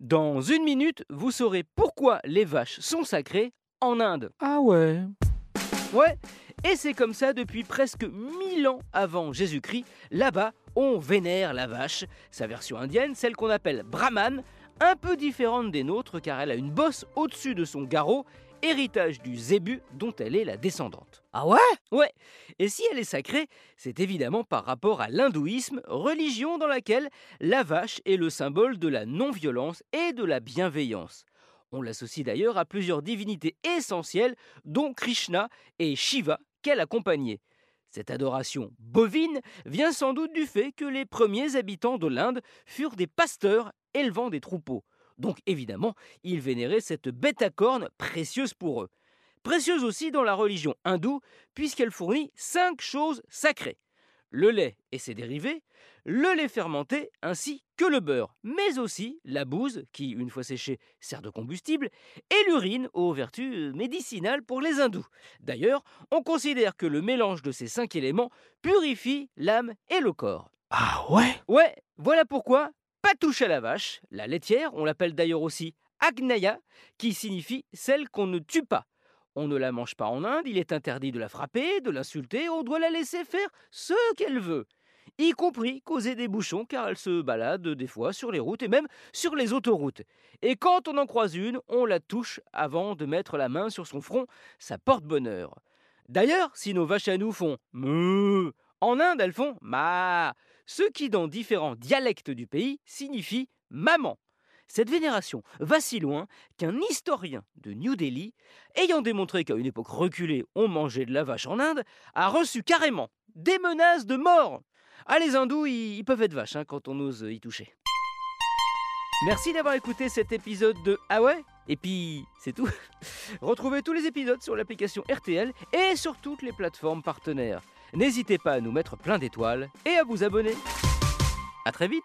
Dans une minute, vous saurez pourquoi les vaches sont sacrées en Inde. Ah ouais Ouais, et c'est comme ça depuis presque 1000 ans avant Jésus-Christ. Là-bas, on vénère la vache, sa version indienne, celle qu'on appelle Brahman, un peu différente des nôtres car elle a une bosse au-dessus de son garrot héritage du zébu dont elle est la descendante. Ah ouais? Ouais, et si elle est sacrée, c'est évidemment par rapport à l'hindouisme, religion dans laquelle la vache est le symbole de la non-violence et de la bienveillance. On l'associe d'ailleurs à plusieurs divinités essentielles, dont Krishna et Shiva, qu'elle accompagnait. Cette adoration bovine vient sans doute du fait que les premiers habitants de l'Inde furent des pasteurs élevant des troupeaux. Donc évidemment, ils vénéraient cette bête à cornes précieuse pour eux. Précieuse aussi dans la religion hindoue, puisqu'elle fournit cinq choses sacrées. Le lait et ses dérivés, le lait fermenté ainsi que le beurre, mais aussi la bouse, qui, une fois séchée, sert de combustible, et l'urine aux vertus médicinales pour les hindous. D'ailleurs, on considère que le mélange de ces cinq éléments purifie l'âme et le corps. Ah ouais? Ouais, voilà pourquoi pas touche à la vache, la laitière, on l'appelle d'ailleurs aussi Agnaya, qui signifie celle qu'on ne tue pas. On ne la mange pas en Inde, il est interdit de la frapper, de l'insulter, on doit la laisser faire ce qu'elle veut, y compris causer des bouchons car elle se balade des fois sur les routes et même sur les autoroutes. Et quand on en croise une, on la touche avant de mettre la main sur son front, ça porte bonheur. D'ailleurs, si nos vaches à nous font meuh, en Inde elles font ma, ce qui dans différents dialectes du pays signifie maman. Cette vénération va si loin qu'un historien de New Delhi, ayant démontré qu'à une époque reculée on mangeait de la vache en Inde, a reçu carrément des menaces de mort. Ah les hindous, ils, peuvent être vaches hein, quand on ose y toucher. Merci d'avoir écouté cet épisode de Ah ouais? Et puis, c'est tout. Retrouvez tous les épisodes sur l'application RTL et sur toutes les plateformes partenaires. N'hésitez pas à nous mettre plein d'étoiles et à vous abonner. A très vite